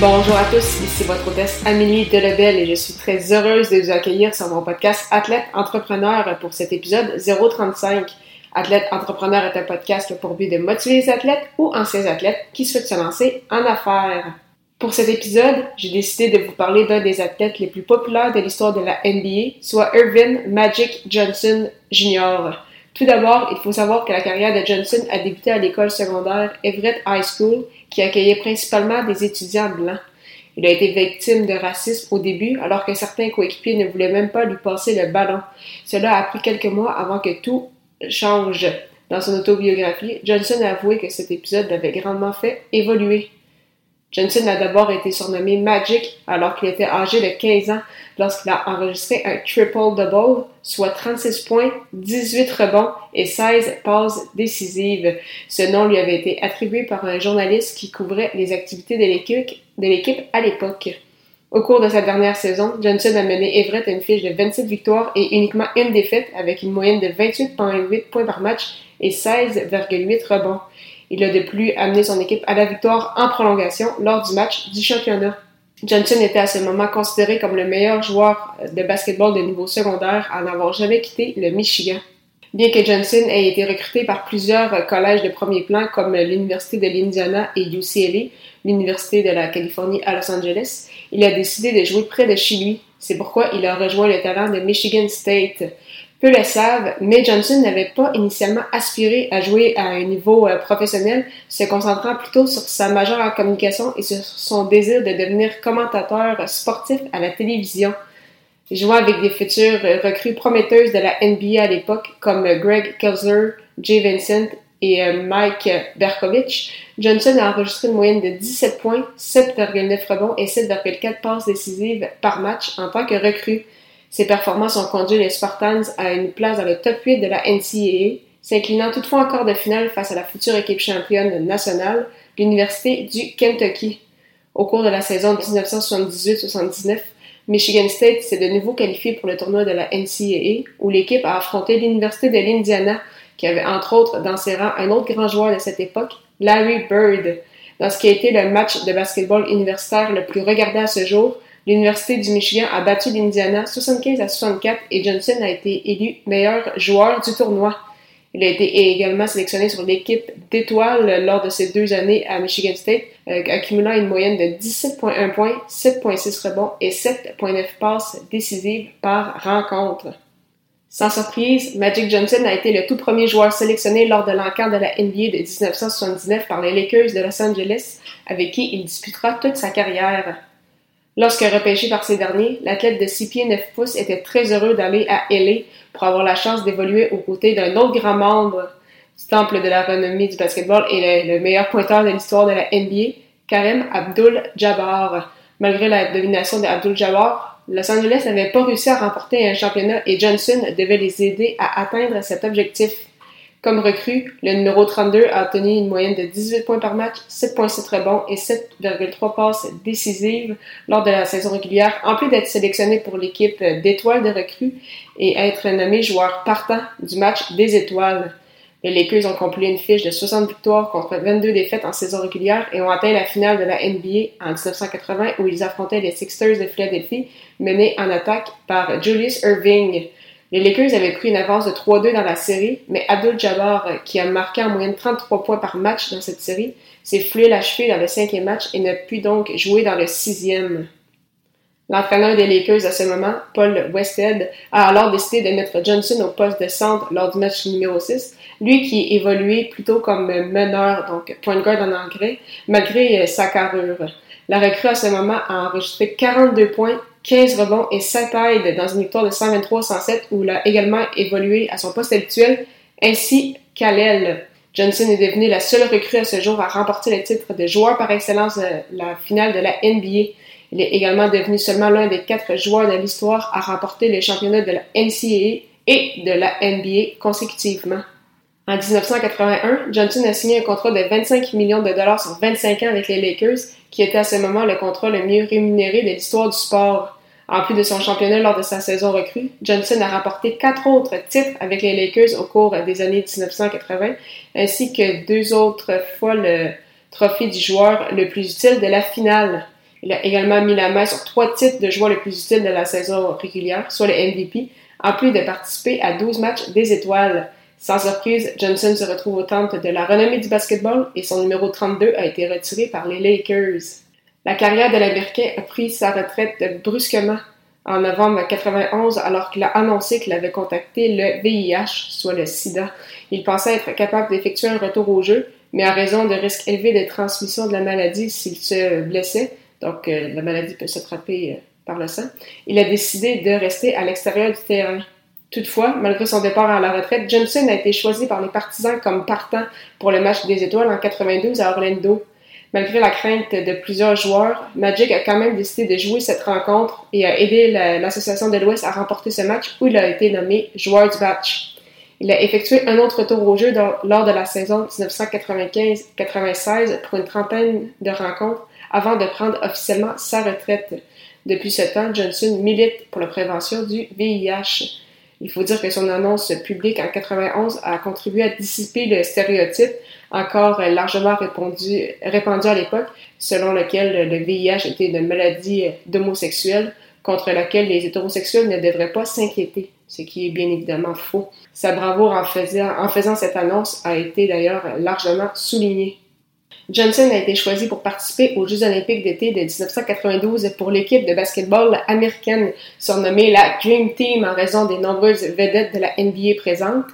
Bonjour à tous, ici votre hôtesse Amélie Delebel et je suis très heureuse de vous accueillir sur mon podcast Athlète Entrepreneur pour cet épisode 035. Athlète Entrepreneur est un podcast pour but de motiver les athlètes ou anciens athlètes qui souhaitent se lancer en affaires. Pour cet épisode, j'ai décidé de vous parler d'un des athlètes les plus populaires de l'histoire de la NBA, soit Irvin Magic Johnson Jr. Tout d'abord, il faut savoir que la carrière de Johnson a débuté à l'école secondaire Everett High School, qui accueillait principalement des étudiants blancs. Il a été victime de racisme au début, alors que certains coéquipiers ne voulaient même pas lui passer le ballon. Cela a pris quelques mois avant que tout change. Dans son autobiographie, Johnson a avoué que cet épisode l'avait grandement fait évoluer. Johnson a d'abord été surnommé Magic alors qu'il était âgé de 15 ans lorsqu'il a enregistré un triple-double, soit 36 points, 18 rebonds et 16 passes décisives. Ce nom lui avait été attribué par un journaliste qui couvrait les activités de l'équipe à l'époque. Au cours de sa dernière saison, Johnson a mené Everett à une fiche de 27 victoires et uniquement une défaite avec une moyenne de 28,8 points par match et 16,8 rebonds. Il a de plus amené son équipe à la victoire en prolongation lors du match du championnat. Johnson était à ce moment considéré comme le meilleur joueur de basketball de niveau secondaire à n'avoir jamais quitté le Michigan. Bien que Johnson ait été recruté par plusieurs collèges de premier plan comme l'Université de l'Indiana et UCLA, l'Université de la Californie à Los Angeles, il a décidé de jouer près de chez lui. C'est pourquoi il a rejoint le talent de Michigan State. Peu le savent, mais Johnson n'avait pas initialement aspiré à jouer à un niveau euh, professionnel, se concentrant plutôt sur sa majeure en communication et sur son désir de devenir commentateur sportif à la télévision. Jouant avec des futures recrues prometteuses de la NBA à l'époque, comme Greg Kelser, Jay Vincent et euh, Mike Berkovich, Johnson a enregistré une moyenne de 17 points, 7,9 rebonds et 7,4 passes décisives par match en tant que recrue. Ses performances ont conduit les Spartans à une place dans le top 8 de la NCAA, s'inclinant toutefois en quart de finale face à la future équipe championne nationale, l'Université du Kentucky. Au cours de la saison 1978-79, Michigan State s'est de nouveau qualifié pour le tournoi de la NCAA, où l'équipe a affronté l'Université de l'Indiana, qui avait entre autres dans ses rangs un autre grand joueur de cette époque, Larry Bird. Dans ce qui a été le match de basketball universitaire le plus regardé à ce jour, L'Université du Michigan a battu l'Indiana 75 à 64 et Johnson a été élu meilleur joueur du tournoi. Il a été également sélectionné sur l'équipe d'étoiles lors de ses deux années à Michigan State, euh, accumulant une moyenne de 17,1 points, 7,6 rebonds et 7,9 passes décisives par rencontre. Sans surprise, Magic Johnson a été le tout premier joueur sélectionné lors de l'enquête de la NBA de 1979 par les Lakers de Los Angeles, avec qui il disputera toute sa carrière. Lorsque repêché par ces derniers, l'athlète de 6 pieds 9 pouces était très heureux d'aller à LA pour avoir la chance d'évoluer aux côtés d'un autre grand membre du temple de la renommée du basketball et le, meilleur pointeur de l'histoire de la NBA, Karim Abdul-Jabbar. Malgré la domination d'Abdul-Jabbar, Los Angeles n'avait pas réussi à remporter un championnat et Johnson devait les aider à atteindre cet objectif. Comme recrue, le numéro 32 a obtenu une moyenne de 18 points par match, 7,7 rebonds et 7,3 passes décisives lors de la saison régulière, en plus d'être sélectionné pour l'équipe d'étoiles de recrues et être nommé joueur partant du match des étoiles. Les Lakers ont compilé une fiche de 60 victoires contre 22 défaites en saison régulière et ont atteint la finale de la NBA en 1980 où ils affrontaient les Sixers de Philadelphie, menés en attaque par Julius Irving. Les Lakers avaient pris une avance de 3-2 dans la série, mais Abdul Jabbar, qui a marqué en moyenne 33 points par match dans cette série, s'est foulé la cheville dans le cinquième match et n'a pu donc jouer dans le sixième. L'entraîneur des Lakers à ce moment, Paul Westhead, a alors décidé de mettre Johnson au poste de centre lors du match numéro 6, lui qui évoluait plutôt comme meneur, donc point guard en anglais, malgré sa carrure. La recrue à ce moment a enregistré 42 points 15 rebonds et 7 aides dans une victoire de 123-107 où il a également évolué à son poste habituel, ainsi qu'à l'aile. Johnson est devenu la seule recrue à ce jour à remporter le titre de joueur par excellence de la finale de la NBA. Il est également devenu seulement l'un des quatre joueurs de l'histoire à remporter les championnats de la NCAA et de la NBA consécutivement. En 1981, Johnson a signé un contrat de 25 millions de dollars sur 25 ans avec les Lakers, qui était à ce moment le contrat le mieux rémunéré de l'histoire du sport. En plus de son championnat lors de sa saison recrue, Johnson a remporté quatre autres titres avec les Lakers au cours des années 1980, ainsi que deux autres fois le trophée du joueur le plus utile de la finale. Il a également mis la main sur trois titres de joueur le plus utile de la saison régulière, soit le MVP, en plus de participer à 12 matchs des étoiles. Sans surprise, Johnson se retrouve au temple de la renommée du basketball et son numéro 32 a été retiré par les Lakers. La carrière de l'Américain a pris sa retraite brusquement en novembre 91 alors qu'il a annoncé qu'il avait contacté le VIH, soit le sida. Il pensait être capable d'effectuer un retour au jeu, mais à raison de risques élevés de transmission de la maladie s'il se blessait, donc euh, la maladie peut s'attraper euh, par le sang, il a décidé de rester à l'extérieur du terrain. Toutefois, malgré son départ à la retraite, Johnson a été choisi par les partisans comme partant pour le match des étoiles en 92 à Orlando. Malgré la crainte de plusieurs joueurs, Magic a quand même décidé de jouer cette rencontre et a aidé l'Association de l'Ouest à remporter ce match où il a été nommé joueur du match. Il a effectué un autre tour au jeu lors de la saison 1995-96 pour une trentaine de rencontres avant de prendre officiellement sa retraite. Depuis ce temps, Johnson milite pour la prévention du VIH. Il faut dire que son annonce publique en 91 a contribué à dissiper le stéréotype encore largement répandu, à l'époque, selon lequel le VIH était une maladie d'homosexuels contre laquelle les hétérosexuels ne devraient pas s'inquiéter, ce qui est bien évidemment faux. Sa bravoure en faisant cette annonce a été d'ailleurs largement soulignée. Johnson a été choisi pour participer aux Jeux olympiques d'été de 1992 pour l'équipe de basketball américaine surnommée la Dream Team en raison des nombreuses vedettes de la NBA présentes.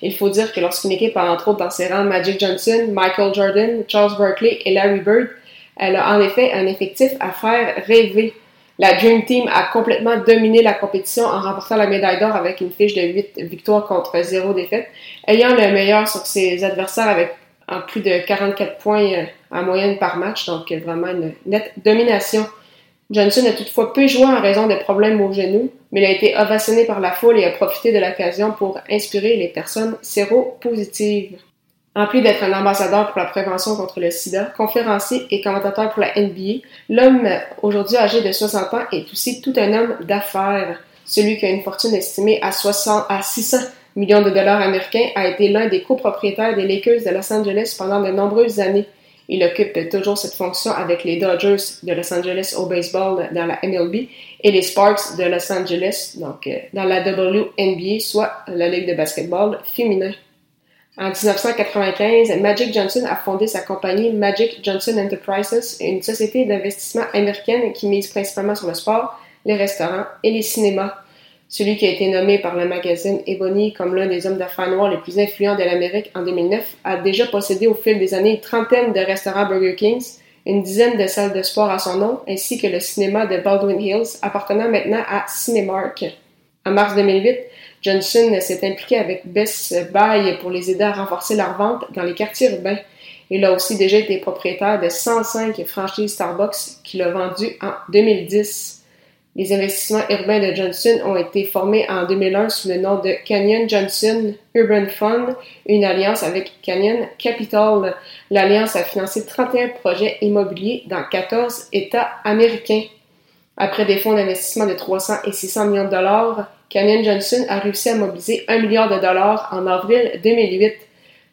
Il faut dire que lorsqu'une équipe a entre autres dans ses rangs Magic Johnson, Michael Jordan, Charles Barkley et Larry Bird, elle a en effet un effectif à faire rêver. La Dream Team a complètement dominé la compétition en remportant la médaille d'or avec une fiche de 8 victoires contre 0 défaites, ayant le meilleur sur ses adversaires avec en plus de 44 points euh, en moyenne par match, donc euh, vraiment une nette domination. Johnson a toutefois peu joué en raison de problèmes au genou, mais il a été ovationné par la foule et a profité de l'occasion pour inspirer les personnes séropositives. En plus d'être un ambassadeur pour la prévention contre le sida, conférencier et commentateur pour la NBA, l'homme aujourd'hui âgé de 60 ans est aussi tout un homme d'affaires. Celui qui a une fortune estimée à, 60, à 600 millions de dollars américains, a été l'un des copropriétaires des Lakers de Los Angeles pendant de nombreuses années. Il occupe toujours cette fonction avec les Dodgers de Los Angeles au baseball dans la MLB et les Sparks de Los Angeles, donc euh, dans la WNBA, soit la Ligue de basketball féminin. En 1995, Magic Johnson a fondé sa compagnie Magic Johnson Enterprises, une société d'investissement américaine qui mise principalement sur le sport, les restaurants et les cinémas. Celui qui a été nommé par le magazine Ebony comme l'un des hommes d'affaires noirs les plus influents de l'Amérique en 2009 a déjà possédé au fil des années une trentaine de restaurants Burger Kings, une dizaine de salles de sport à son nom, ainsi que le cinéma de Baldwin Hills, appartenant maintenant à Cinemark. En mars 2008, Johnson s'est impliqué avec Best Buy pour les aider à renforcer leur vente dans les quartiers urbains. Il a aussi déjà été propriétaire de 105 franchises Starbucks qu'il a vendues en 2010. Les investissements urbains de Johnson ont été formés en 2001 sous le nom de Canyon Johnson Urban Fund, une alliance avec Canyon Capital. L'alliance a financé 31 projets immobiliers dans 14 États américains. Après des fonds d'investissement de 300 et 600 millions de dollars, Canyon Johnson a réussi à mobiliser 1 milliard de dollars en avril 2008.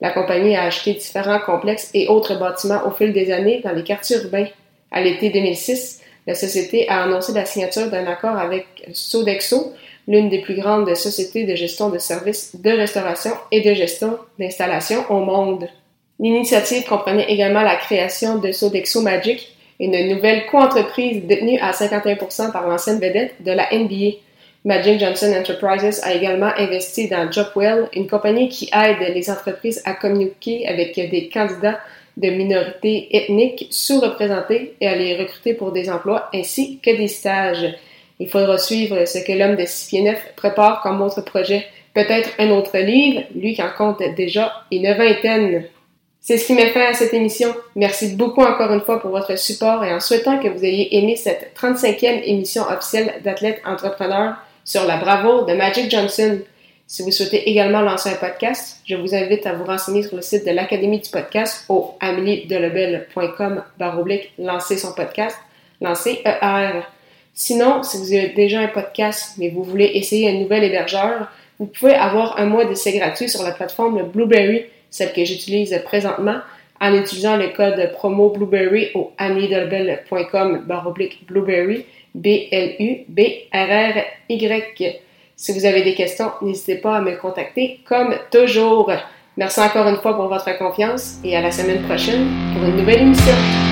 La compagnie a acheté différents complexes et autres bâtiments au fil des années dans les quartiers urbains. À l'été 2006, la société a annoncé la signature d'un accord avec Sodexo, l'une des plus grandes sociétés de gestion de services de restauration et de gestion d'installation au monde. L'initiative comprenait également la création de Sodexo Magic, une nouvelle coentreprise détenue à 51% par l'ancienne vedette de la NBA. Magic Johnson Enterprises a également investi dans Jobwell, une compagnie qui aide les entreprises à communiquer avec des candidats de minorités ethniques sous-représentées et à les recruter pour des emplois ainsi que des stages. Il faudra suivre ce que l'homme de 6 pieds 9 prépare comme autre projet peut-être un autre livre, lui qui en compte déjà une vingtaine. C'est ce qui m'a fait à cette émission. Merci beaucoup encore une fois pour votre support et en souhaitant que vous ayez aimé cette 35e émission officielle d'Athlètes Entrepreneurs sur la bravoure de Magic Johnson. Si vous souhaitez également lancer un podcast, je vous invite à vous renseigner sur le site de l'Académie du podcast au ameliedelebel.com baroblique lancer son podcast, lancer ER. Sinon, si vous avez déjà un podcast mais vous voulez essayer un nouvel hébergeur, vous pouvez avoir un mois d'essai gratuit sur la plateforme Blueberry celle que j'utilise présentement, en utilisant le code promo Blueberry au amidelbel.com baroblique Blueberry, B-L-U-B-R-R-Y. Si vous avez des questions, n'hésitez pas à me contacter comme toujours. Merci encore une fois pour votre confiance et à la semaine prochaine pour une nouvelle émission.